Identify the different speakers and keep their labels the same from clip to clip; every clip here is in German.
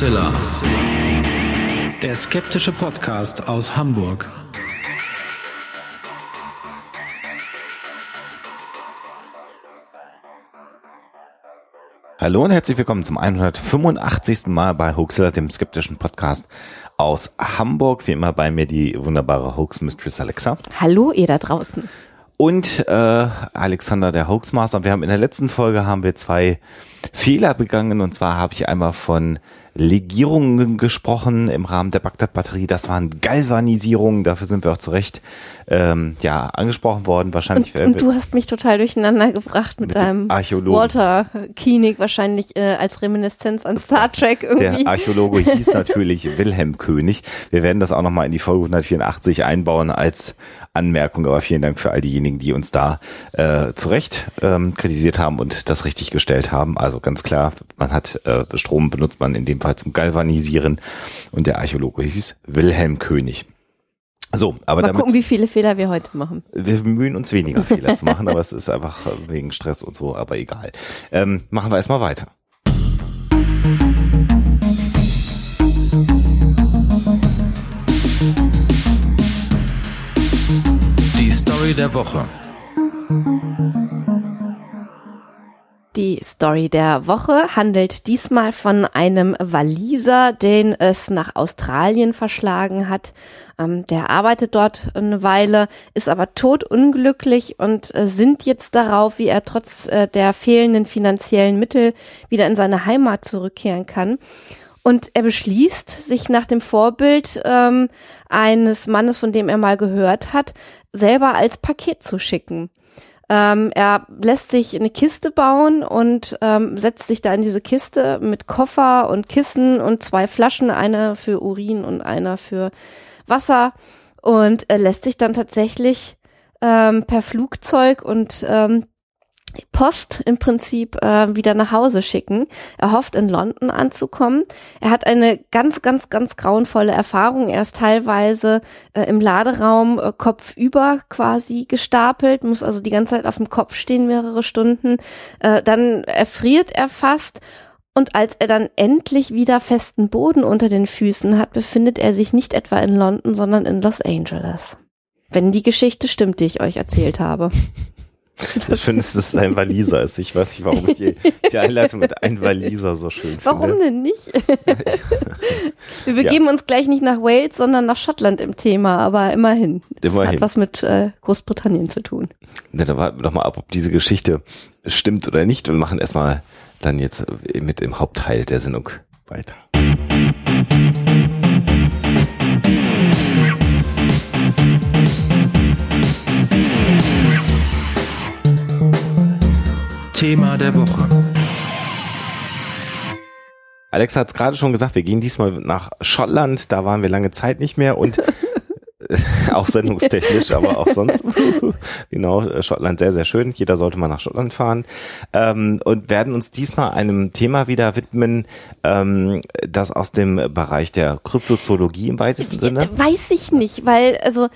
Speaker 1: Hoaxilla. Der skeptische Podcast aus Hamburg.
Speaker 2: Hallo und herzlich willkommen zum 185. Mal bei Hoaxilla, dem skeptischen Podcast aus Hamburg. Wie immer bei mir die wunderbare Hoax Mistress Alexa.
Speaker 3: Hallo ihr da draußen.
Speaker 2: Und äh, Alexander, der Hoaxmaster. Wir haben in der letzten Folge haben wir zwei Fehler begangen. Und zwar habe ich einmal von Legierungen gesprochen im Rahmen der Bagdad-Batterie. Das waren Galvanisierungen. Dafür sind wir auch zu Recht ähm, ja, angesprochen worden. Wahrscheinlich.
Speaker 3: Und, und du hast mich total durcheinander gebracht mit,
Speaker 2: Mit
Speaker 3: deinem
Speaker 2: Archäologen.
Speaker 3: Walter Koenig, wahrscheinlich äh, als Reminiszenz an Star Trek irgendwie.
Speaker 2: Der Archäologe hieß natürlich Wilhelm König. Wir werden das auch nochmal in die Folge 184 einbauen als Anmerkung. Aber vielen Dank für all diejenigen, die uns da äh, zu Recht ähm, kritisiert haben und das richtig gestellt haben. Also ganz klar, man hat äh, Strom benutzt man in dem Fall zum Galvanisieren und der Archäologe hieß Wilhelm König. So, aber
Speaker 3: Mal
Speaker 2: damit,
Speaker 3: gucken, wie viele Fehler wir heute machen.
Speaker 2: wir bemühen uns weniger Fehler zu machen, aber es ist einfach wegen Stress und so, aber egal. Ähm, machen wir erstmal weiter.
Speaker 1: Die Story der Woche.
Speaker 3: Die Story der Woche handelt diesmal von einem Waliser, den es nach Australien verschlagen hat. Ähm, der arbeitet dort eine Weile, ist aber todunglücklich und äh, sinnt jetzt darauf, wie er trotz äh, der fehlenden finanziellen Mittel wieder in seine Heimat zurückkehren kann. Und er beschließt, sich nach dem Vorbild ähm, eines Mannes, von dem er mal gehört hat, selber als Paket zu schicken. Ähm, er lässt sich eine Kiste bauen und ähm, setzt sich da in diese Kiste mit Koffer und Kissen und zwei Flaschen, eine für Urin und einer für Wasser. Und er lässt sich dann tatsächlich ähm, per Flugzeug und ähm, Post im Prinzip äh, wieder nach Hause schicken. Er hofft in London anzukommen. Er hat eine ganz, ganz, ganz grauenvolle Erfahrung. Er ist teilweise äh, im Laderaum äh, kopfüber quasi gestapelt, muss also die ganze Zeit auf dem Kopf stehen, mehrere Stunden. Äh, dann erfriert er fast. Und als er dann endlich wieder festen Boden unter den Füßen hat, befindet er sich nicht etwa in London, sondern in Los Angeles. Wenn die Geschichte stimmt, die ich euch erzählt habe.
Speaker 2: Das findest du, dass es ein Waliser ist. Ich weiß nicht, warum ich die, die Einleitung mit ein Waliser so schön finde.
Speaker 3: Warum denn nicht? Wir begeben uns gleich nicht nach Wales, sondern nach Schottland im Thema, aber immerhin. Es
Speaker 2: Immerhin.
Speaker 3: hat was mit äh, Großbritannien zu tun.
Speaker 2: Ne, da warten wir doch mal ab, ob diese Geschichte stimmt oder nicht und machen erstmal dann jetzt mit dem Hauptteil der Sendung weiter.
Speaker 1: Thema der Woche.
Speaker 2: Alex hat es gerade schon gesagt, wir gehen diesmal nach Schottland, da waren wir lange Zeit nicht mehr und auch sendungstechnisch, aber auch sonst. genau, Schottland sehr, sehr schön. Jeder sollte mal nach Schottland fahren. Ähm, und werden uns diesmal einem Thema wieder widmen, ähm, das aus dem Bereich der Kryptozoologie im weitesten Sinne.
Speaker 3: Weiß ich nicht, weil also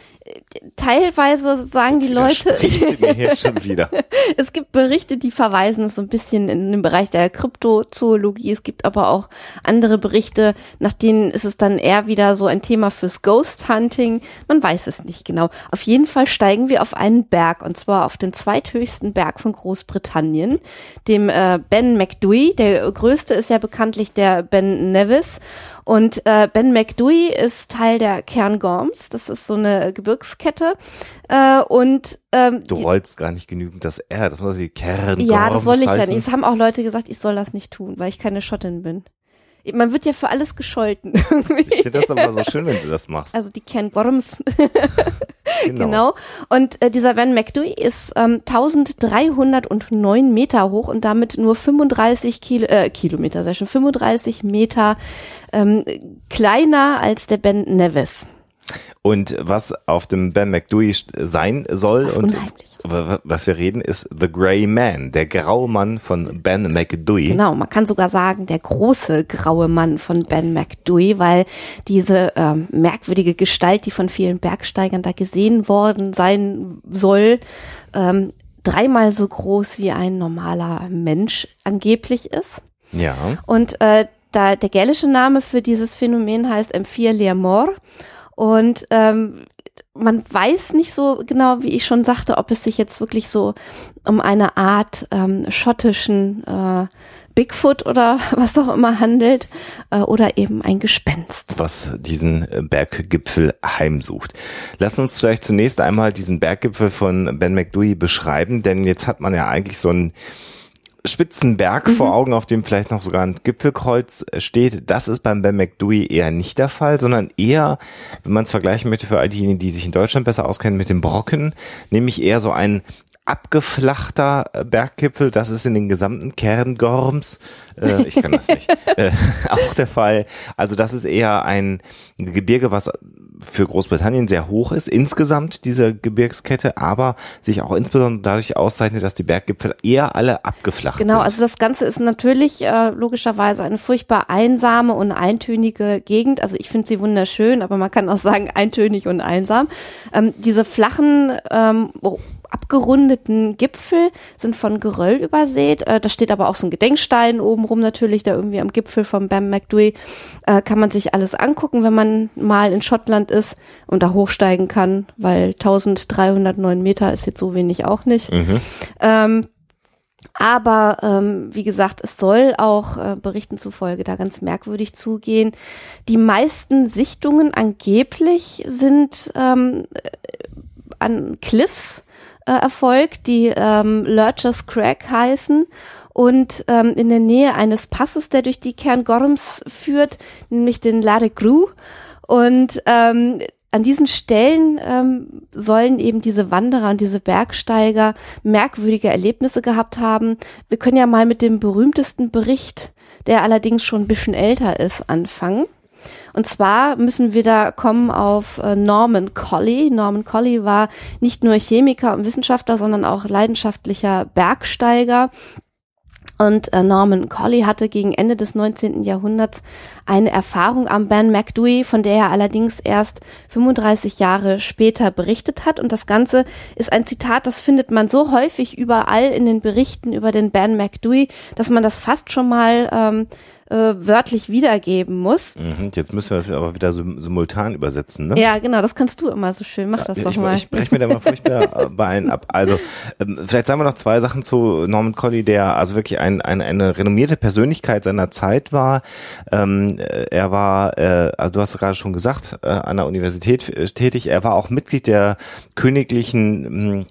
Speaker 3: teilweise sagen die Leute,
Speaker 2: mir hier schon wieder.
Speaker 3: es gibt Berichte, die verweisen so ein bisschen in den Bereich der Kryptozoologie. Es gibt aber auch andere Berichte, nach denen ist es dann eher wieder so ein Thema fürs Ghost Hunting. Man weiß es nicht genau. Auf jeden Fall steigen wir auf einen Berg und zwar auf den zweithöchsten Berg von Großbritannien, dem äh, Ben McDui. Der größte ist ja bekanntlich der Ben Nevis. Und äh, Ben McDui ist Teil der Cairngorms. Das ist so eine Gebirgskette. Äh, und ähm,
Speaker 2: Du rollst gar nicht genügend das R, das muss die Kern
Speaker 3: ja, das soll ich ja
Speaker 2: heißen.
Speaker 3: nicht. Es haben auch Leute gesagt, ich soll das nicht tun, weil ich keine Schottin bin. Man wird ja für alles gescholten.
Speaker 2: Ich finde das aber so schön, wenn du das machst.
Speaker 3: Also die Ken Worms. Genau. Und äh, dieser Van McDui ist ähm, 1309 Meter hoch und damit nur 35 Kilo, äh, Kilometer, sehr schön, 35 Meter ähm, kleiner als der Ben Nevis.
Speaker 2: Und was auf dem Ben McDui st- sein soll
Speaker 3: Was
Speaker 2: und was wir reden, ist The Grey Man, der graue Mann von Ben McDui.
Speaker 3: Genau, man kann sogar sagen, der große graue Mann von Ben McDui, weil diese ähm, merkwürdige Gestalt, die von vielen Bergsteigern da gesehen worden sein soll, ähm, dreimal so groß wie ein normaler Mensch angeblich ist.
Speaker 2: Ja.
Speaker 3: Und äh, da, der gälische Name für dieses Phänomen heißt M4 Liamor. Und ähm, man weiß nicht so genau, wie ich schon sagte, ob es sich jetzt wirklich so um eine Art ähm, schottischen äh, Bigfoot oder was auch immer handelt äh, oder eben ein Gespenst.
Speaker 2: Was diesen Berggipfel heimsucht. Lass uns vielleicht zunächst einmal diesen Berggipfel von Ben McDewey beschreiben, denn jetzt hat man ja eigentlich so ein Spitzenberg mhm. vor Augen, auf dem vielleicht noch sogar ein Gipfelkreuz steht. Das ist beim Ben McDewey eher nicht der Fall, sondern eher, wenn man es vergleichen möchte für all diejenigen, die sich in Deutschland besser auskennen, mit dem Brocken, nämlich eher so ein abgeflachter Berggipfel. Das ist in den gesamten Kerngorms, äh, ich kann das nicht, äh, auch der Fall. Also das ist eher ein Gebirge, was für Großbritannien sehr hoch ist, insgesamt diese Gebirgskette, aber sich auch insbesondere dadurch auszeichnet, dass die Berggipfel eher alle abgeflacht
Speaker 3: genau,
Speaker 2: sind.
Speaker 3: Genau, also das Ganze ist natürlich äh, logischerweise eine furchtbar einsame und eintönige Gegend. Also ich finde sie wunderschön, aber man kann auch sagen eintönig und einsam. Ähm, diese flachen ähm, abgerundeten Gipfel sind von Geröll übersät. Äh, da steht aber auch so ein Gedenkstein obenrum natürlich, da irgendwie am Gipfel von Bam McDouey. Äh, kann man sich alles angucken, wenn man mal in Schottland ist und da hochsteigen kann, weil 1309 Meter ist jetzt so wenig auch nicht. Mhm. Ähm, aber ähm, wie gesagt, es soll auch äh, Berichten zufolge da ganz merkwürdig zugehen. Die meisten Sichtungen angeblich sind ähm, an Cliffs äh, erfolgt, die ähm, Lurchers Crack heißen und ähm, in der Nähe eines Passes, der durch die Kerngorms führt, nämlich den Lare Gru. Und ähm, an diesen Stellen ähm, sollen eben diese Wanderer und diese Bergsteiger merkwürdige Erlebnisse gehabt haben. Wir können ja mal mit dem berühmtesten Bericht, der allerdings schon ein bisschen älter ist, anfangen. Und zwar müssen wir da kommen auf äh, Norman Colley. Norman Colley war nicht nur Chemiker und Wissenschaftler, sondern auch leidenschaftlicher Bergsteiger. Und äh, Norman Colley hatte gegen Ende des 19. Jahrhunderts eine Erfahrung am Ben McDewey, von der er allerdings erst 35 Jahre später berichtet hat. Und das Ganze ist ein Zitat, das findet man so häufig überall in den Berichten über den Ben McDewey, dass man das fast schon mal ähm, äh, wörtlich wiedergeben muss.
Speaker 2: Mhm, jetzt müssen wir das aber wieder simultan übersetzen, ne?
Speaker 3: Ja, genau, das kannst du immer so schön. Mach das ja, doch
Speaker 2: ich,
Speaker 3: mal.
Speaker 2: Ich breche mir da mal furchtbar Bein ab. Also, ähm, vielleicht sagen wir noch zwei Sachen zu Norman Colley, der also wirklich ein, ein, eine renommierte Persönlichkeit seiner Zeit war. Ähm, äh, er war, äh, also du hast gerade schon gesagt, äh, an der Universität äh, tätig. Er war auch Mitglied der königlichen hm,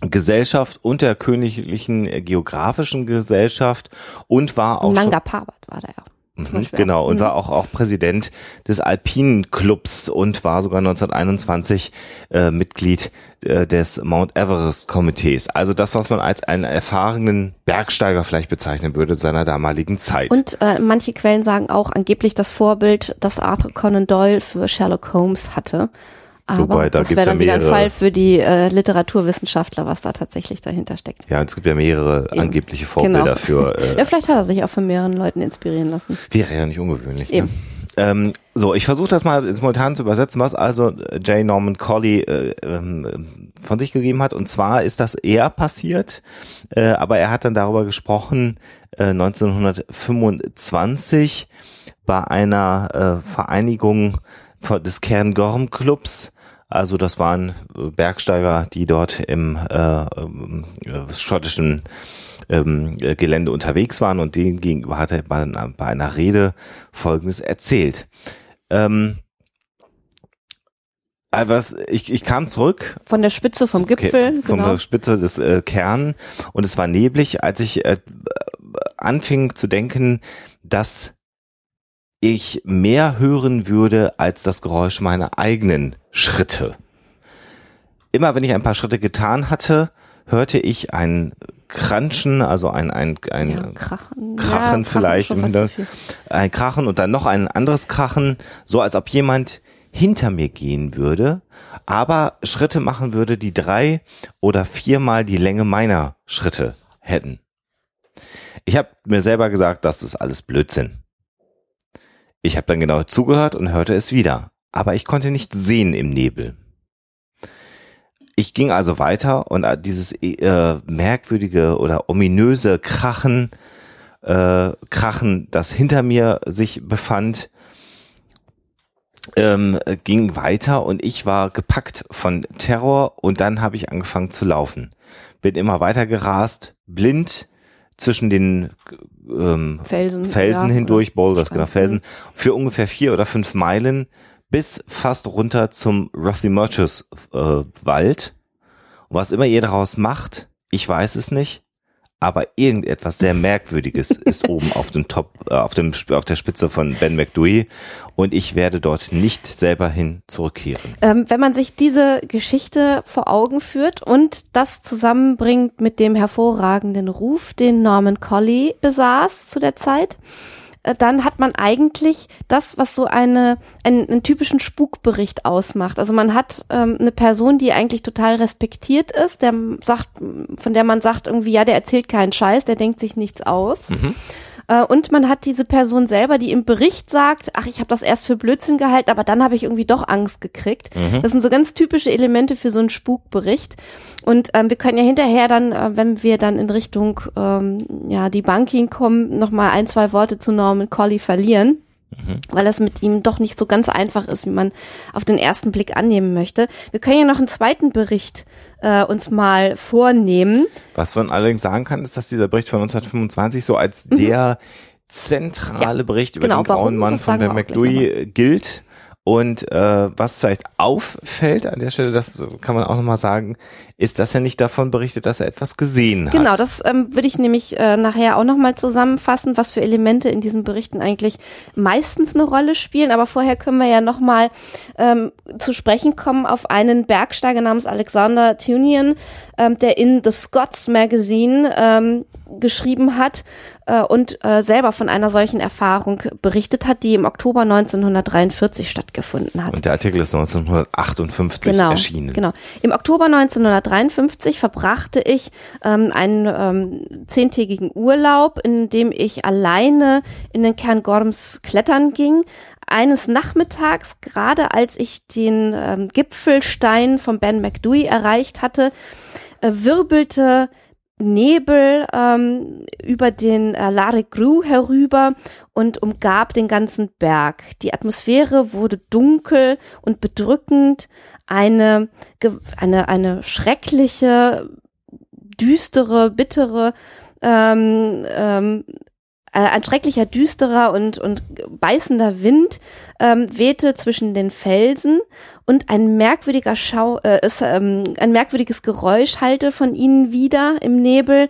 Speaker 2: Gesellschaft und der Königlichen Geographischen Gesellschaft und war auch
Speaker 3: Nanga Parbat war ja.
Speaker 2: Mhm, genau, und mhm. war auch, auch Präsident des Alpinen Clubs und war sogar 1921 äh, Mitglied äh, des Mount Everest Komitees. Also das, was man als einen erfahrenen Bergsteiger vielleicht bezeichnen würde seiner damaligen Zeit.
Speaker 3: Und äh, manche Quellen sagen auch angeblich das Vorbild, das Arthur Conan Doyle für Sherlock Holmes hatte. Aber Wobei, da das wäre dann ja wieder ein Fall für die äh, Literaturwissenschaftler, was da tatsächlich dahinter steckt.
Speaker 2: Ja, es gibt ja mehrere Eben. angebliche Vorbilder genau. für.
Speaker 3: Äh, ja, vielleicht hat er sich auch von mehreren Leuten inspirieren lassen.
Speaker 2: Wäre ja nicht ungewöhnlich. Ne? Eben. Ne? Ähm, so, ich versuche das mal simultan zu übersetzen, was also äh, J. Norman Colley äh, ähm, von sich gegeben hat. Und zwar ist das eher passiert, äh, aber er hat dann darüber gesprochen, äh, 1925 bei einer äh, Vereinigung des Cairngorm Clubs also das waren äh, Bergsteiger, die dort im äh, äh, schottischen ähm, Gelände unterwegs waren und denen gegenüber hat er bei, einer Rede Folgendes erzählt. Ähm, was, ich, ich kam zurück.
Speaker 3: Von der Spitze vom Gipfel.
Speaker 2: Von genau. der Spitze des äh, Kern und es war neblig, als ich äh, anfing zu denken, dass ich mehr hören würde als das Geräusch meiner eigenen Schritte. Immer wenn ich ein paar Schritte getan hatte, hörte ich ein Kranschen, also ein, ein, ein ja, Krachen, Krachen ja, vielleicht, Krachen ein Krachen und dann noch ein anderes Krachen, so als ob jemand hinter mir gehen würde, aber Schritte machen würde, die drei oder viermal die Länge meiner Schritte hätten. Ich habe mir selber gesagt, das ist alles Blödsinn. Ich habe dann genau zugehört und hörte es wieder, aber ich konnte nicht sehen im Nebel. Ich ging also weiter und äh, dieses äh, merkwürdige oder ominöse Krachen äh, Krachen, das hinter mir sich befand, ähm, ging weiter und ich war gepackt von Terror und dann habe ich angefangen zu laufen. Bin immer weiter gerast, blind zwischen den ähm,
Speaker 3: Felsen,
Speaker 2: Felsen
Speaker 3: ja,
Speaker 2: hindurch, Boulders,
Speaker 3: Stein.
Speaker 2: genau, Felsen, für ungefähr vier oder fünf Meilen bis fast runter zum Rothy Murchus äh, Wald. Und was immer ihr daraus macht, ich weiß es nicht, aber irgendetwas sehr Merkwürdiges ist oben auf dem Top, äh, auf dem auf der Spitze von Ben McDouey und ich werde dort nicht selber hin zurückkehren.
Speaker 3: Ähm, wenn man sich diese Geschichte vor Augen führt und das zusammenbringt mit dem hervorragenden Ruf, den Norman Colley besaß zu der Zeit, dann hat man eigentlich das, was so eine, einen, einen typischen Spukbericht ausmacht. Also man hat ähm, eine Person, die eigentlich total respektiert ist, der sagt, von der man sagt irgendwie, ja, der erzählt keinen Scheiß, der denkt sich nichts aus. Äh, Und man hat diese Person selber, die im Bericht sagt, ach, ich habe das erst für Blödsinn gehalten, aber dann habe ich irgendwie doch Angst gekriegt. Das sind so ganz typische Elemente für so einen Spukbericht. Und ähm, wir können ja hinterher dann, äh, wenn wir dann in Richtung ähm, ja die Banking kommen, noch mal ein, zwei Worte zu Norman Colley verlieren. Weil es mit ihm doch nicht so ganz einfach ist, wie man auf den ersten Blick annehmen möchte. Wir können ja noch einen zweiten Bericht äh, uns mal vornehmen.
Speaker 2: Was man allerdings sagen kann, ist, dass dieser Bericht von 1925 so als der zentrale Bericht über
Speaker 3: genau,
Speaker 2: den grauen? Mann
Speaker 3: Das
Speaker 2: von Ben McDouey gilt. Und äh, was vielleicht auffällt an der Stelle, das kann man auch nochmal sagen, ist, dass er nicht davon berichtet, dass er etwas gesehen hat.
Speaker 3: Genau, das ähm, würde ich nämlich äh, nachher auch nochmal zusammenfassen, was für Elemente in diesen Berichten eigentlich meistens eine Rolle spielen. Aber vorher können wir ja nochmal ähm, zu sprechen kommen auf einen Bergsteiger namens Alexander Tunian, ähm, der in The Scots Magazine ähm, geschrieben hat äh, und äh, selber von einer solchen Erfahrung berichtet hat, die im Oktober 1943 stattgefunden hat.
Speaker 2: Und der Artikel ist 1958
Speaker 3: genau,
Speaker 2: erschienen.
Speaker 3: Genau. Im Oktober 1953 verbrachte ich ähm, einen ähm, zehntägigen Urlaub, in dem ich alleine in den Cairngorms klettern ging. Eines Nachmittags, gerade als ich den ähm, Gipfelstein von Ben McDouey erreicht hatte, äh, wirbelte Nebel ähm, über den äh, Lare Gru herüber und umgab den ganzen Berg. Die Atmosphäre wurde dunkel und bedrückend. Eine, eine, eine schreckliche, düstere, bittere, ähm, ähm, äh, ein schrecklicher, düsterer und, und beißender Wind ähm, wehte zwischen den Felsen und ein merkwürdiger Schau, äh, es, ähm, ein merkwürdiges Geräusch hallte von ihnen wieder im Nebel,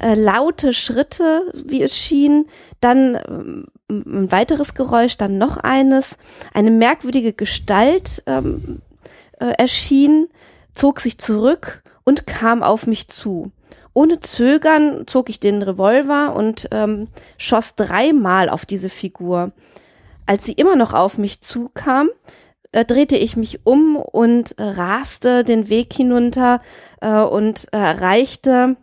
Speaker 3: äh, laute Schritte, wie es schien, dann ähm, ein weiteres Geräusch, dann noch eines, eine merkwürdige Gestalt ähm, äh, erschien, zog sich zurück und kam auf mich zu. Ohne Zögern zog ich den Revolver und ähm, schoss dreimal auf diese Figur. Als sie immer noch auf mich zukam, äh, drehte ich mich um und äh, raste den Weg hinunter äh, und äh, erreichte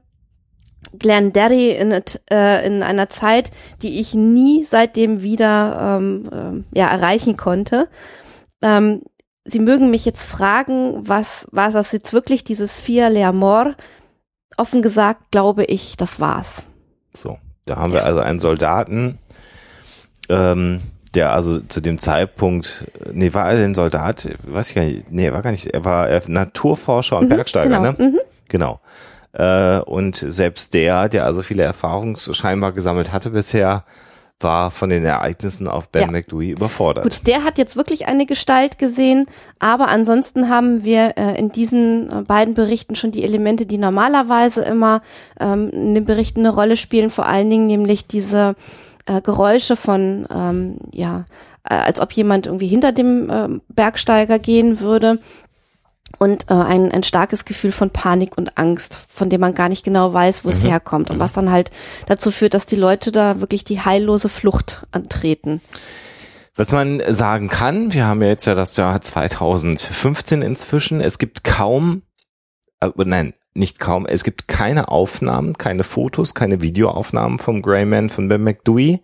Speaker 3: Glenderry in, äh, in einer Zeit, die ich nie seitdem wieder ähm, ähm, ja, erreichen konnte. Ähm, Sie mögen mich jetzt fragen, was war das jetzt wirklich, dieses Fia Le Amor? Offen gesagt, glaube ich, das war's.
Speaker 2: So, da haben wir also einen Soldaten, ähm, der also zu dem Zeitpunkt, nee, war er denn Soldat? Weiß ich gar nicht. Nee, er war gar nicht. Er war äh, Naturforscher und Bergsteiger,
Speaker 3: genau.
Speaker 2: ne?
Speaker 3: Mhm.
Speaker 2: Genau. Äh, und selbst der, der also viele Erfahrungen scheinbar gesammelt hatte bisher, war von den Ereignissen auf Ben
Speaker 3: Ja.
Speaker 2: McDouey überfordert.
Speaker 3: Gut, der hat jetzt wirklich eine Gestalt gesehen, aber ansonsten haben wir äh, in diesen äh, beiden Berichten schon die Elemente, die normalerweise immer ähm, in den Berichten eine Rolle spielen, vor allen Dingen nämlich diese äh, Geräusche von, ähm, ja, äh, als ob jemand irgendwie hinter dem ähm, Bergsteiger gehen würde. Und äh, ein, ein starkes Gefühl von Panik und Angst, von dem man gar nicht genau weiß, wo es herkommt. Und was dann halt dazu führt, dass die Leute da wirklich die heillose Flucht antreten.
Speaker 2: Was man sagen kann, wir haben ja jetzt ja das Jahr 2015 inzwischen, es gibt kaum, äh, nein, nicht kaum, es gibt keine Aufnahmen, keine Fotos, keine Videoaufnahmen vom Greyman von Ben McDouey.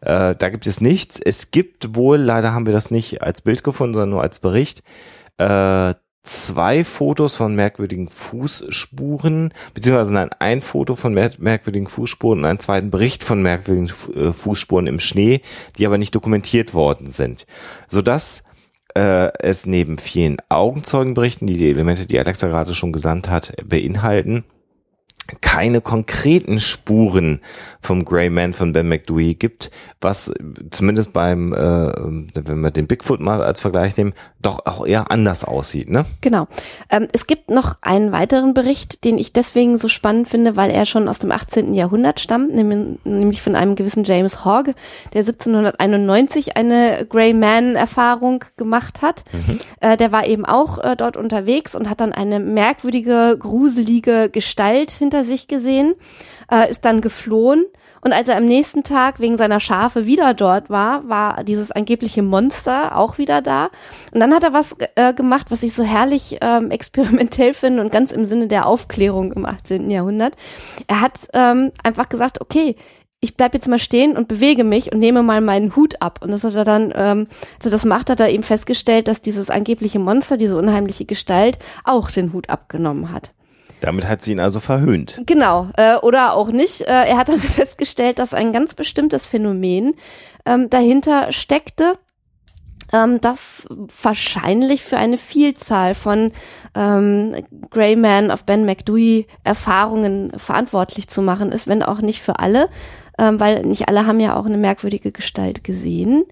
Speaker 2: Äh, da gibt es nichts. Es gibt wohl, leider haben wir das nicht als Bild gefunden, sondern nur als Bericht, äh, zwei Fotos von merkwürdigen Fußspuren, beziehungsweise nein, ein Foto von mer merkwürdigen Fußspuren und einen zweiten Bericht von merkwürdigen äh, Fußspuren im Schnee, die aber nicht dokumentiert worden sind. Sodass äh, es neben vielen Augenzeugenberichten, die die Elemente, die Alexa gerade schon gesandt hat, beinhalten, keine konkreten Spuren vom Grey Man von Ben McDewey gibt, was zumindest beim, äh, wenn wir den Bigfoot mal als Vergleich nehmen, doch auch eher anders aussieht, ne?
Speaker 3: Genau. Ähm, es gibt noch einen weiteren Bericht, den ich deswegen so spannend finde, weil er schon aus dem 18. Jahrhundert stammt, nämlich von einem gewissen James Hogg, der 1791 eine Grey Man-Erfahrung gemacht hat. Mhm. Äh, der war eben auch äh, dort unterwegs und hat dann eine merkwürdige, gruselige Gestalt hinter sich gesehen, äh, ist dann geflohen und als er am nächsten Tag wegen seiner Schafe wieder dort war, war dieses angebliche Monster auch wieder da. Und dann hat er was äh, gemacht, was ich so herrlich ähm, experimentell finde und ganz im Sinne der Aufklärung im 18. Jahrhundert. Er hat ähm, einfach gesagt, okay, ich bleib jetzt mal stehen und bewege mich und nehme mal meinen Hut ab. Und das hat er dann, ähm, als das macht, hat er eben festgestellt, dass dieses angebliche Monster, diese unheimliche Gestalt, auch den Hut abgenommen hat.
Speaker 2: Damit hat sie ihn also verhöhnt.
Speaker 3: Genau, äh, oder auch nicht. Äh, er hat dann festgestellt, dass ein ganz bestimmtes Phänomen ähm, dahinter steckte, ähm, das wahrscheinlich für eine Vielzahl von ähm, Greyman of Ben McDewey Erfahrungen verantwortlich zu machen ist, wenn auch nicht für alle, ähm, weil nicht alle haben ja auch eine merkwürdige Gestalt gesehen.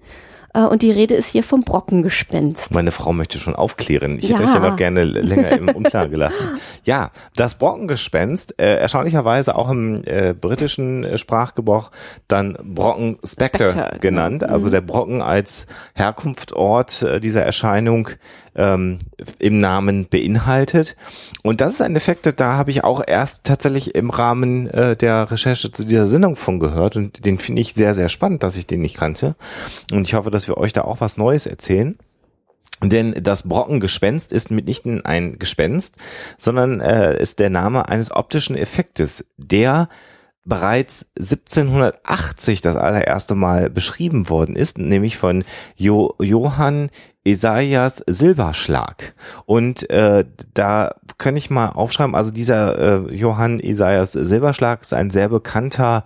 Speaker 3: Äh, und die Rede ist hier vom Brockengespenst.
Speaker 2: Meine Frau möchte schon aufklären. Ich ja. hätte euch ja noch gerne länger im Unklaren gelassen. Ja, das Brockengespenst, äh, erstaunlicherweise auch im äh, britischen äh, Sprachgebrauch dann Brocken Spectre, genau. genannt. Genau. Also der Brocken als Herkunftsort äh, dieser Erscheinung ähm, im Namen beinhaltet. Und das ist ein Effekt, da habe ich auch erst tatsächlich im Rahmen äh, der Recherche zu dieser Sendung von gehört und den finde ich sehr, sehr spannend, dass ich den nicht kannte. Und ich hoffe, dass wir euch da auch was Neues erzählen. Denn das Brockengespenst ist mitnichten ein Gespenst, sondern äh, ist der Name eines optischen Effektes, der bereits 1780 das allererste Mal beschrieben worden ist, nämlich von jo Johann Esaias Silberschlag. Und äh, da kann ich mal aufschreiben, also dieser äh, Johann Esaias Silberschlag ist ein sehr bekannter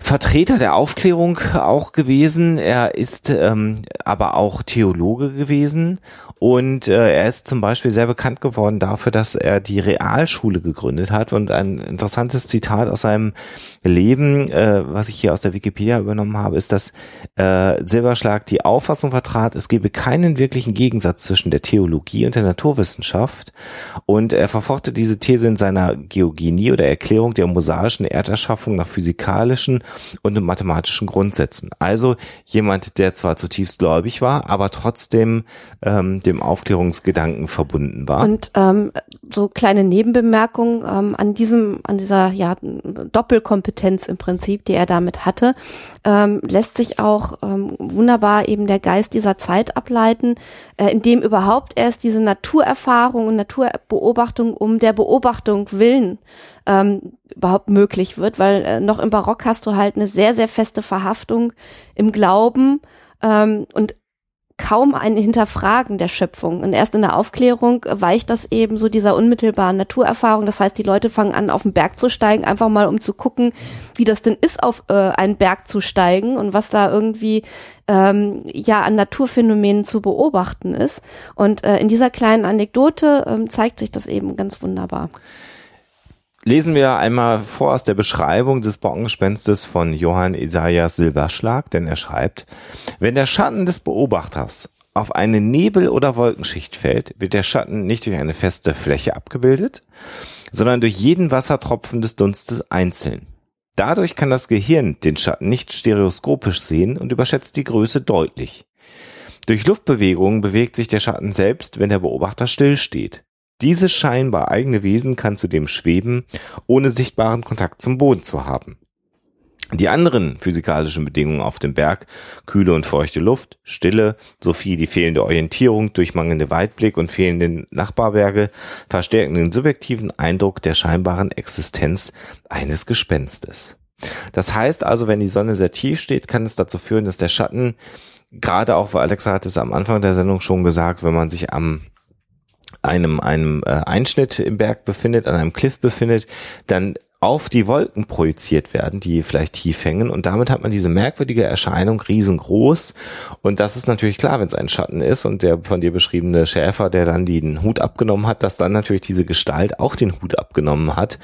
Speaker 2: Vertreter der Aufklärung auch gewesen. Er ist ähm, aber auch Theologe gewesen und äh, er ist zum Beispiel sehr bekannt geworden dafür, dass er die Realschule gegründet hat. Und ein interessantes Zitat aus seinem Leben, äh, was ich hier aus der Wikipedia übernommen habe, ist, dass äh, Silberschlag die Auffassung vertrat, es gebe keinen wirklichen Gegensatz zwischen der Theologie und der Naturwissenschaft. Und er verfochte diese These in seiner Geogenie oder Erklärung der mosaischen Erderschaffung nach physikalischen und mathematischen Grundsätzen. Also jemand, der zwar zutiefst gläubig war, aber trotzdem ähm, dem Aufklärungsgedanken verbunden war.
Speaker 3: Und ähm, so kleine Nebenbemerkungen ähm, an diesem, an dieser ja, Doppelkompetenz im Prinzip, die er damit hatte, ähm, lässt sich auch ähm, wunderbar eben der Geist dieser Zeit ableiten, äh, in dem überhaupt erst diese Naturerfahrung und Naturbeobachtung um der Beobachtung willen ähm, überhaupt möglich wird, weil äh, noch im Barock hast du halt eine sehr, sehr feste Verhaftung im Glauben ähm, und kaum ein Hinterfragen der Schöpfung. Und erst in der Aufklärung weicht das eben so dieser unmittelbaren Naturerfahrung. Das heißt, die Leute fangen an, auf den Berg zu steigen, einfach mal um zu gucken, wie das denn ist, auf äh, einen Berg zu steigen und was da irgendwie ähm, ja an Naturphänomenen zu beobachten ist. Und äh, in dieser kleinen Anekdote ähm, zeigt sich das eben ganz wunderbar
Speaker 2: lesen wir einmal vor aus der Beschreibung des Bockengespenstes von Johann Isaias Silberschlag, denn er schreibt, wenn der Schatten des Beobachters auf eine Nebel- oder Wolkenschicht fällt, wird der Schatten nicht durch eine feste Fläche abgebildet, sondern durch jeden Wassertropfen des Dunstes einzeln. Dadurch kann das Gehirn den Schatten nicht stereoskopisch sehen und überschätzt die Größe deutlich. Durch Luftbewegungen bewegt sich der Schatten selbst, wenn der Beobachter stillsteht. Dieses scheinbar eigene Wesen kann zudem schweben, ohne sichtbaren Kontakt zum Boden zu haben. Die anderen physikalischen Bedingungen auf dem Berg, kühle und feuchte Luft, Stille, sowie die fehlende Orientierung durch mangelnde Weitblick und fehlende Nachbarberge verstärken den subjektiven Eindruck der scheinbaren Existenz eines Gespenstes. Das heißt also, wenn die Sonne sehr tief steht, kann es dazu führen, dass der Schatten, gerade auch, weil Alexa hat es am Anfang der Sendung schon gesagt, wenn man sich am einem, einem äh, Einschnitt im Berg befindet, an einem Cliff befindet, dann auf die Wolken projiziert werden, die vielleicht tief hängen. Und damit hat man diese merkwürdige Erscheinung riesengroß. Und das ist natürlich klar, wenn es ein Schatten ist. Und der von dir beschriebene Schäfer, der dann den Hut abgenommen hat, dass dann natürlich diese Gestalt auch den Hut abgenommen hat,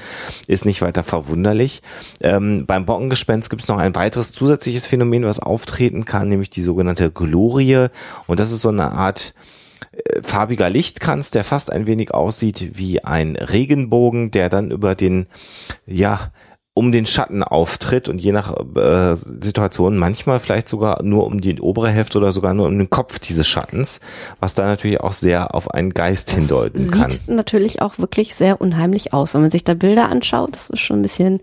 Speaker 2: ist nicht weiter verwunderlich. Ähm, beim Bockengespenst gibt es noch ein weiteres zusätzliches Phänomen, was auftreten kann, nämlich die sogenannte Glorie. Und das ist so eine Art farbiger Lichtkranz, der fast ein wenig aussieht wie ein Regenbogen, der dann über den, ja, um den Schatten auftritt und je nach äh, Situation manchmal vielleicht sogar nur um die obere Hälfte oder sogar nur um den Kopf dieses Schattens, was da natürlich auch sehr auf einen Geist
Speaker 3: Das
Speaker 2: hindeuten
Speaker 3: sieht
Speaker 2: kann.
Speaker 3: natürlich auch wirklich sehr unheimlich aus, wenn man sich da Bilder anschaut. Das ist schon ein bisschen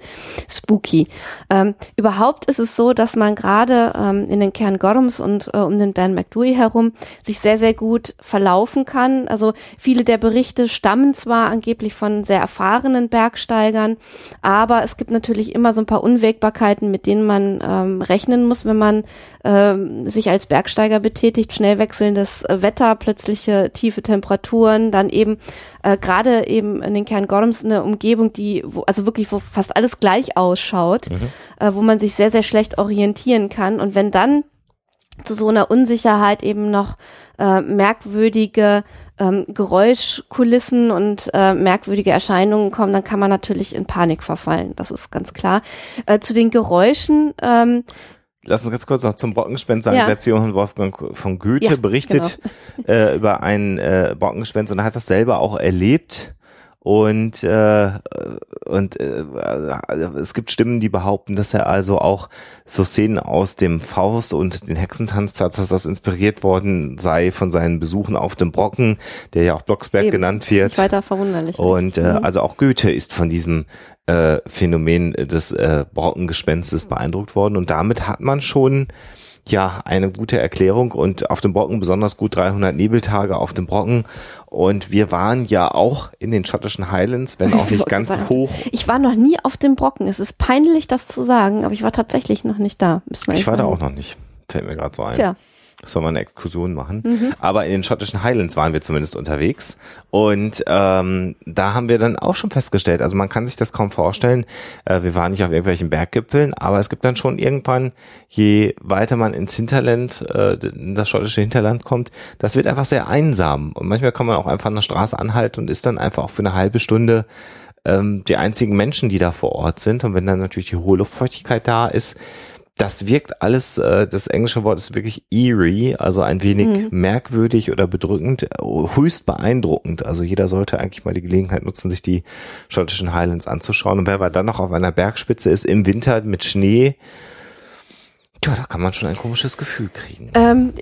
Speaker 3: spooky. Ähm, überhaupt ist es so, dass man gerade ähm, in den Kern Gorums und äh, um den Ben McDouey herum sich sehr, sehr gut verlaufen kann. Also viele der Berichte stammen zwar angeblich von sehr erfahrenen Bergsteigern, aber es gibt natürlich immer so ein paar Unwägbarkeiten, mit denen man ähm, rechnen muss, wenn man ähm, sich als Bergsteiger betätigt. Schnell wechselndes äh, Wetter, plötzliche tiefe Temperaturen, dann eben äh, gerade eben in den Kern Gorms eine Umgebung, die, wo, also wirklich, wo fast alles gleich ausschaut, äh, wo man sich sehr, sehr schlecht orientieren kann. Und wenn dann zu so einer Unsicherheit eben noch äh, merkwürdige ähm, Geräuschkulissen und äh, merkwürdige Erscheinungen kommen, dann kann man natürlich in Panik verfallen. Das ist ganz klar. Äh, zu den Geräuschen, ähm,
Speaker 2: Lass uns ganz kurz noch zum Bockengespenst sagen.
Speaker 3: Ja.
Speaker 2: Selbst Johann Wolfgang von Goethe
Speaker 3: Ja, genau.
Speaker 2: berichtet äh, über ein äh, Bockengespenst und er hat das selber auch erlebt. Und, äh, und äh, also es gibt Stimmen, die behaupten, dass er also auch so Szenen aus dem Faust und den Hexentanzplatz, dass das inspiriert worden sei von seinen Besuchen auf dem Brocken, der ja auch Blocksberg
Speaker 3: eben,
Speaker 2: genannt
Speaker 3: ist
Speaker 2: wird.
Speaker 3: Nicht weiter verwunderlich.
Speaker 2: Und äh,
Speaker 3: Mhm.
Speaker 2: also auch Goethe ist von diesem äh, Phänomen des äh, Brockengespenstes beeindruckt worden und damit hat man schon ja eine gute Erklärung und auf dem Brocken besonders gut 300 Nebeltage auf dem Brocken und wir waren ja auch in den schottischen Highlands, wenn auch
Speaker 3: Ich
Speaker 2: nicht ganz
Speaker 3: sagen.
Speaker 2: hoch.
Speaker 3: Ich war noch nie auf dem Brocken. Es ist peinlich, das zu sagen, aber ich war tatsächlich noch nicht da.
Speaker 2: Ich war da auch noch nicht. Fällt mir gerade so ein.
Speaker 3: Tja,
Speaker 2: Soll man eine Exkursion machen.
Speaker 3: Mhm.
Speaker 2: Aber in den schottischen Highlands waren wir zumindest unterwegs. Und ähm, da haben wir dann auch schon festgestellt, also man kann sich das kaum vorstellen, äh, wir waren nicht auf irgendwelchen Berggipfeln, aber es gibt dann schon irgendwann, je weiter man ins Hinterland, äh, in das schottische Hinterland kommt, das wird einfach sehr einsam. Und manchmal kann man auch einfach an der Straße anhalten und ist dann einfach auch für eine halbe Stunde ähm, die einzigen Menschen, die da vor Ort sind. Und wenn dann natürlich die hohe Luftfeuchtigkeit da ist, das wirkt alles, äh, das englische Wort ist wirklich eerie, also ein wenig merkwürdig oder bedrückend, äh, höchst beeindruckend. Also jeder sollte eigentlich mal die Gelegenheit nutzen, sich die schottischen Highlands anzuschauen. Und wenn man dann noch auf einer Bergspitze ist, im Winter mit Schnee, ja, da kann man schon ein komisches Gefühl kriegen.
Speaker 3: Ähm,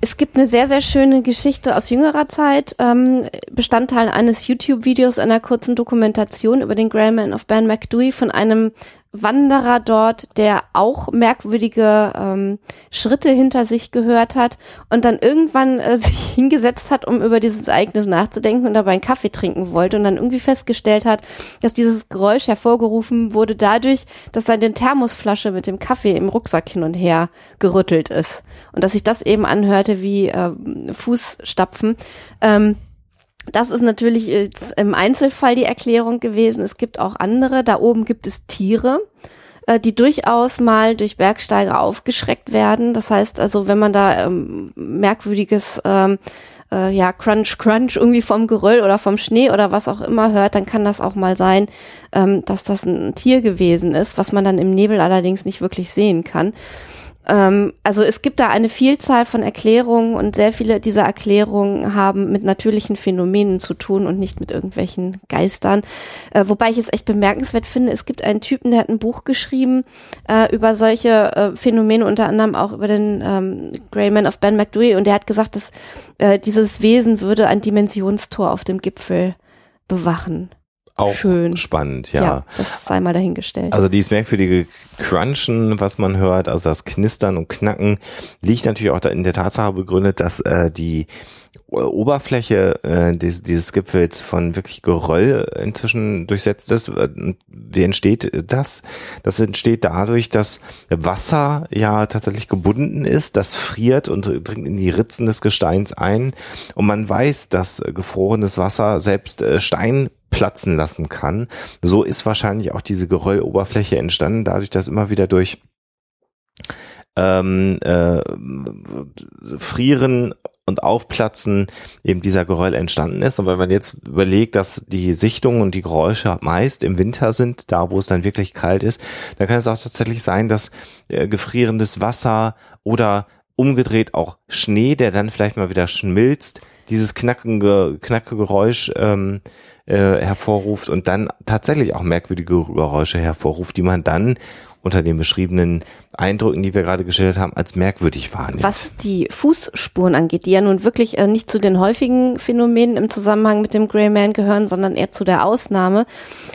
Speaker 3: es gibt eine sehr, sehr schöne Geschichte aus jüngerer Zeit, ähm, Bestandteil eines YouTube-Videos, einer kurzen Dokumentation über den Greyman of Ben McDouey von einem Wanderer dort, der auch merkwürdige ähm, Schritte hinter sich gehört hat und dann irgendwann äh, sich hingesetzt hat, um über dieses Ereignis nachzudenken und dabei einen Kaffee trinken wollte und dann irgendwie festgestellt hat, dass dieses Geräusch hervorgerufen wurde dadurch, dass seine Thermosflasche mit dem Kaffee im Rucksack hin und her gerüttelt ist und dass sich das eben anhörte wie äh, Fußstapfen. Ähm, das ist natürlich jetzt im Einzelfall die Erklärung gewesen. Es gibt auch andere. Da oben gibt es Tiere, äh, die durchaus mal durch Bergsteiger aufgeschreckt werden. Das heißt also, wenn man da ähm, merkwürdiges ähm, äh, ja, Crunch, Crunch irgendwie vom Geröll oder vom Schnee oder was auch immer hört, dann kann das auch mal sein, ähm, dass das ein Tier gewesen ist, was man dann im Nebel allerdings nicht wirklich sehen kann. Ähm, also es gibt da eine Vielzahl von Erklärungen und sehr viele dieser Erklärungen haben mit natürlichen Phänomenen zu tun und nicht mit irgendwelchen Geistern. Äh, wobei ich es echt bemerkenswert finde, es gibt einen Typen, der hat ein Buch geschrieben äh, über solche äh, Phänomene, unter anderem auch über den ähm, Greyman of Ben McDouey und der hat gesagt, dass äh, dieses Wesen würde ein Dimensionstor auf dem Gipfel bewachen.
Speaker 2: Auch
Speaker 3: schön.
Speaker 2: spannend, ja.
Speaker 3: Ja, das sei mal dahingestellt.
Speaker 2: Also dieses merkwürdige Crunchen, was man hört, also das Knistern und Knacken, liegt natürlich auch in der Tatsache begründet, dass äh, die Oberfläche äh, dieses, dieses Gipfels von wirklich Geröll inzwischen durchsetzt ist. Wie entsteht das? Das entsteht dadurch, dass Wasser ja tatsächlich gebunden ist, das friert und dringt in die Ritzen des Gesteins ein. Und man weiß, dass gefrorenes Wasser selbst äh, Stein platzen lassen kann. So ist wahrscheinlich auch diese Gerölloberfläche entstanden, dadurch, dass immer wieder durch ähm, äh, Frieren und Aufplatzen eben dieser Geröll entstanden ist. Und wenn man jetzt überlegt, dass die Sichtungen und die Geräusche meist im Winter sind, da wo es dann wirklich kalt ist, dann kann es auch tatsächlich sein, dass äh, gefrierendes Wasser oder umgedreht auch Schnee, der dann vielleicht mal wieder schmilzt, dieses knackige, knackige Geräusch ähm, äh, hervorruft und dann tatsächlich auch merkwürdige Geräusche hervorruft, die man dann unter den beschriebenen Eindrücken, die wir gerade geschildert haben, als merkwürdig wahrnimmt.
Speaker 3: Was die Fußspuren angeht, die ja nun wirklich äh, nicht zu den häufigen Phänomenen im Zusammenhang mit dem Grey Man gehören, sondern eher zu der Ausnahme.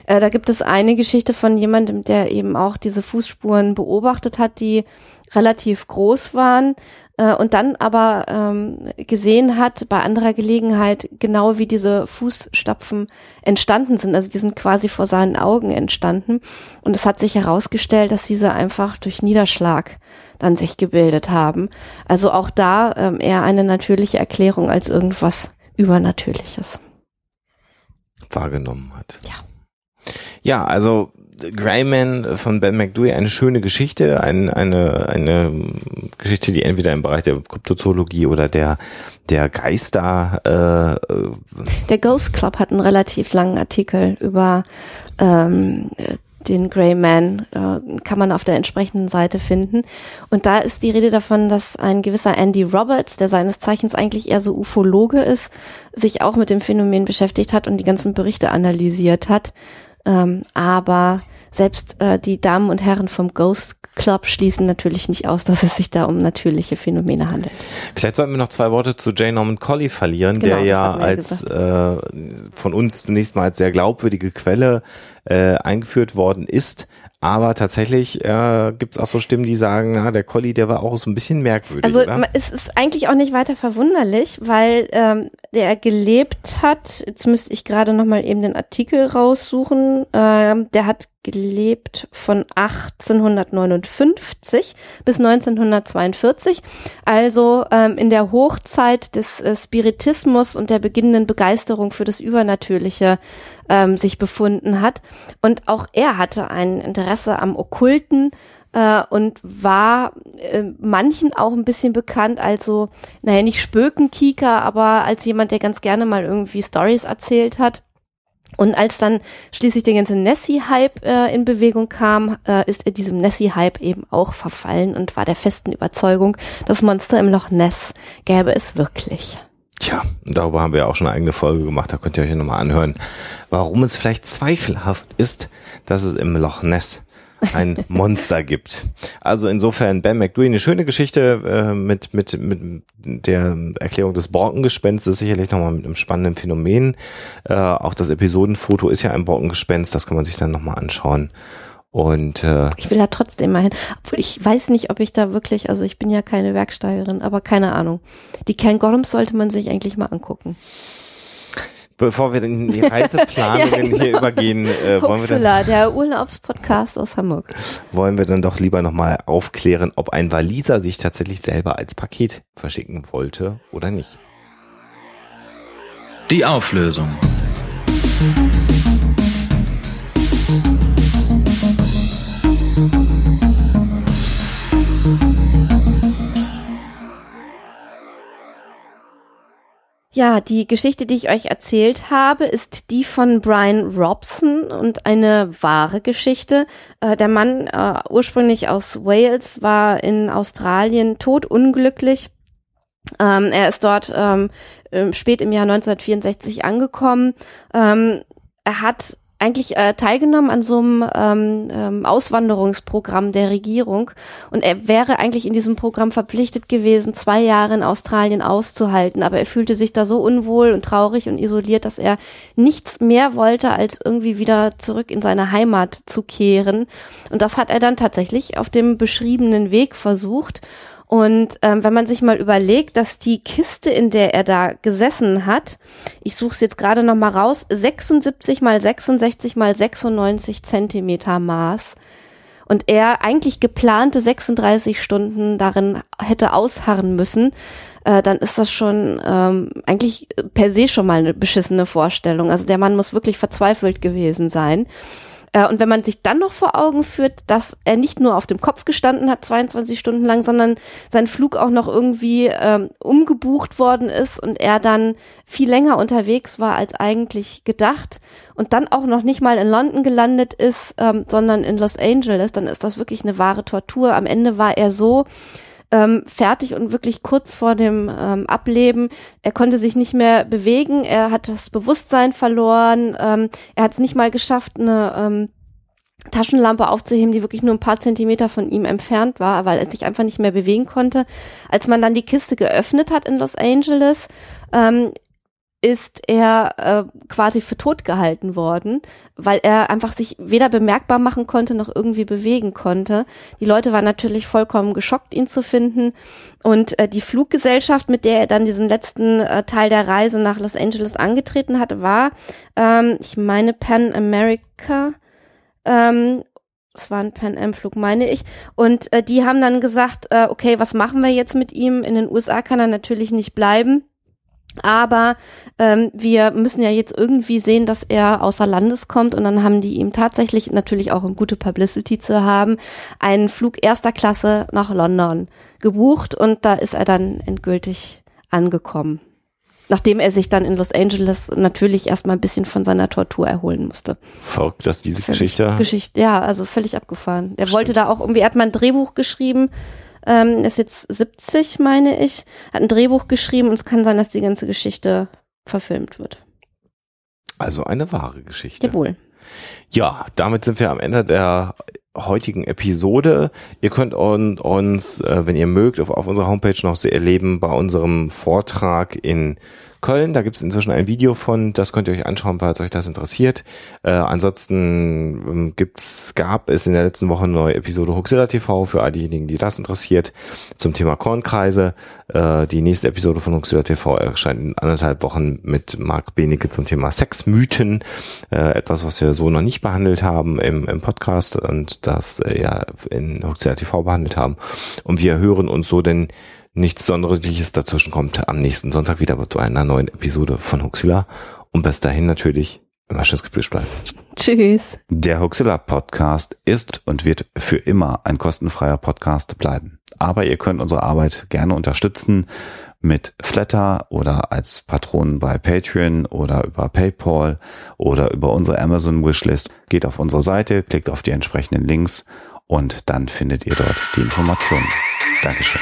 Speaker 3: Äh, da gibt es eine Geschichte von jemandem, der eben auch diese Fußspuren beobachtet hat, die relativ groß waren äh, und dann aber ähm, gesehen hat bei anderer Gelegenheit genau wie diese Fußstapfen entstanden sind. Also die sind quasi vor seinen Augen entstanden und es hat sich herausgestellt, dass diese einfach durch Niederschlag dann sich gebildet haben. Also auch da ähm, eher eine natürliche Erklärung als irgendwas Übernatürliches
Speaker 2: wahrgenommen hat.
Speaker 3: Ja.
Speaker 2: Ja, also Greyman von Ben McDowey eine schöne Geschichte, ein, eine, eine Geschichte, die entweder im Bereich der Kryptozoologie oder der, der Geister. Äh,
Speaker 3: der Ghost Club hat einen relativ langen Artikel über ähm, den Grey Man, äh, kann man auf der entsprechenden Seite finden. Und da ist die Rede davon, dass ein gewisser Andy Roberts, der seines Zeichens eigentlich eher so Ufologe ist, sich auch mit dem Phänomen beschäftigt hat und die ganzen Berichte analysiert hat. Ähm, aber selbst äh, die Damen und Herren vom Ghost Club schließen natürlich nicht aus, dass es sich da um natürliche Phänomene handelt.
Speaker 2: Vielleicht sollten wir noch zwei Worte zu J. Norman Colley verlieren, genau, der ja als äh, von uns zunächst mal als sehr glaubwürdige Quelle äh, eingeführt worden ist, aber tatsächlich äh, gibt es auch so Stimmen, die sagen, na, der Colli, der war auch so ein bisschen merkwürdig.
Speaker 3: Also
Speaker 2: oder?
Speaker 3: es ist eigentlich auch nicht weiter verwunderlich, weil ähm, der gelebt hat, jetzt müsste ich gerade nochmal eben den Artikel raussuchen, ähm, der hat gelebt von 1859 bis 1942, also ähm, in der Hochzeit des äh, Spiritismus und der beginnenden Begeisterung für das Übernatürliche ähm, sich befunden hat. Und auch er hatte ein Interesse am Okkulten äh, und war äh, manchen auch ein bisschen bekannt als so, naja, nicht Spökenkieker, aber als jemand, der ganz gerne mal irgendwie Stories erzählt hat. Und als dann schließlich der ganze Nessie-Hype äh, in Bewegung kam, äh, ist er diesem Nessie-Hype eben auch verfallen und war der festen Überzeugung, das Monster im Loch Ness gäbe es wirklich.
Speaker 2: Tja, darüber haben wir ja auch schon eine eigene Folge gemacht, da könnt ihr euch nochmal anhören, warum es vielleicht zweifelhaft ist, dass es im Loch Ness ein Monster gibt. Also insofern Ben McDougall eine schöne Geschichte äh, mit, mit, mit der Erklärung des Borkengespensts, sicherlich nochmal mit einem spannenden Phänomen. Äh, auch das Episodenfoto ist ja ein Borkengespenst, das kann man sich dann nochmal anschauen. Und äh,
Speaker 3: ich will da trotzdem mal hin. Obwohl ich weiß nicht, ob ich da wirklich, also ich bin ja keine Werksteigerin, aber keine Ahnung. Die Cairngorms sollte man sich eigentlich mal angucken
Speaker 2: bevor wir in die Reiseplanungen ja, genau. hier übergehen, äh, wollen wir dann,
Speaker 3: der Urlaubspodcast aus Hamburg.
Speaker 2: Wollen wir dann doch lieber nochmal aufklären, ob ein Waliser sich tatsächlich selber als Paket verschicken wollte oder nicht.
Speaker 1: Die Auflösung.
Speaker 3: Ja, die Geschichte, die ich euch erzählt habe, ist die von Brian Robson und eine wahre Geschichte. Äh, der Mann, äh, ursprünglich aus Wales, war in Australien todunglücklich. Ähm, er ist dort ähm, spät im Jahr 1964 angekommen. Ähm, er hat eigentlich äh, teilgenommen an so einem ähm, ähm, Auswanderungsprogramm der Regierung und er wäre eigentlich in diesem Programm verpflichtet gewesen, zwei Jahre in Australien auszuhalten, aber er fühlte sich da so unwohl und traurig und isoliert, dass er nichts mehr wollte, als irgendwie wieder zurück in seine Heimat zu kehren. Und das hat er dann tatsächlich auf dem beschriebenen Weg versucht. Und ähm, wenn man sich mal überlegt, dass die Kiste, in der er da gesessen hat, ich suche es jetzt gerade noch mal raus, 76 mal 66 mal 96 Zentimeter Maß und er eigentlich geplante 36 Stunden darin hätte ausharren müssen, äh, dann ist das schon ähm, eigentlich per se schon mal eine beschissene Vorstellung. Also der Mann muss wirklich verzweifelt gewesen sein. Äh, und wenn man sich dann noch vor Augen führt, dass er nicht nur auf dem Kopf gestanden hat, 22 Stunden lang, sondern sein Flug auch noch irgendwie ähm, umgebucht worden ist und er dann viel länger unterwegs war als eigentlich gedacht und dann auch noch nicht mal in London gelandet ist, ähm, sondern in Los Angeles, dann ist das wirklich eine wahre Tortur. Am Ende war er so ähm, fertig und wirklich kurz vor dem ähm, Ableben. Er konnte sich nicht mehr bewegen, er hat das Bewusstsein verloren, ähm, er hat es nicht mal geschafft, eine ähm, Taschenlampe aufzuheben, die wirklich nur ein paar Zentimeter von ihm entfernt war, weil er sich einfach nicht mehr bewegen konnte. Als man dann die Kiste geöffnet hat in Los Angeles, ähm, ist er äh, quasi für tot gehalten worden, weil er einfach sich weder bemerkbar machen konnte noch irgendwie bewegen konnte. Die Leute waren natürlich vollkommen geschockt, ihn zu finden. Und äh, die Fluggesellschaft, mit der er dann diesen letzten äh, Teil der Reise nach Los Angeles angetreten hat, war, ähm, ich meine, Pan America. Ähm, es war ein Pan Am Flug, meine ich. Und äh, die haben dann gesagt, äh, okay, was machen wir jetzt mit ihm? In den USA kann er natürlich nicht bleiben aber ähm, wir müssen ja jetzt irgendwie sehen, dass er außer Landes kommt und dann haben die ihm tatsächlich natürlich auch um gute Publicity zu haben, einen Flug erster Klasse nach London gebucht und da ist er dann endgültig angekommen. Nachdem er sich dann in Los Angeles natürlich erstmal ein bisschen von seiner Tortur erholen musste.
Speaker 2: Verrückt, dass diese
Speaker 3: Völlig
Speaker 2: Geschichte.
Speaker 3: Geschichte. Ja, also völlig abgefahren. Er
Speaker 2: Stimmt.
Speaker 3: wollte da auch irgendwie, er hat mal ein Drehbuch geschrieben, ähm, ist jetzt 70, meine ich, hat ein Drehbuch geschrieben und es kann sein, dass die ganze Geschichte verfilmt wird.
Speaker 2: Also eine wahre Geschichte.
Speaker 3: Jawohl.
Speaker 2: Ja, damit sind wir am Ende der heutigen Episode. Ihr könnt un- uns, äh, wenn ihr mögt, auf, auf unserer Homepage noch sehr erleben bei unserem Vortrag in Köln. Da gibt es inzwischen ein Video von, das könnt ihr euch anschauen, falls euch das interessiert. Äh, ansonsten ähm, gibt's, gab es in der letzten Woche eine neue Episode Huxilla TV für all diejenigen, die das interessiert, zum Thema Kornkreise. Äh, die nächste Episode von Huxilla TV erscheint in anderthalb Wochen mit Marc Benecke zum Thema Sexmythen. Äh, etwas, was wir so noch nicht behandelt haben im, im Podcast und das äh, ja in Huxilla TV behandelt haben. Und wir hören uns so denn nichts Sonderliches dazwischen kommt am nächsten Sonntag wieder zu einer neuen Episode von Huxilla. Und bis dahin natürlich immer schönes Gespräch bleiben.
Speaker 3: Tschüss.
Speaker 4: Der Huxilla Podcast ist und wird für immer ein kostenfreier Podcast bleiben. Aber ihr könnt unsere Arbeit gerne unterstützen mit Flatter oder als Patronen bei Patreon oder über PayPal oder über unsere Amazon Wishlist. Geht auf unsere Seite, klickt auf die entsprechenden Links und dann findet ihr dort die Informationen. Dankeschön.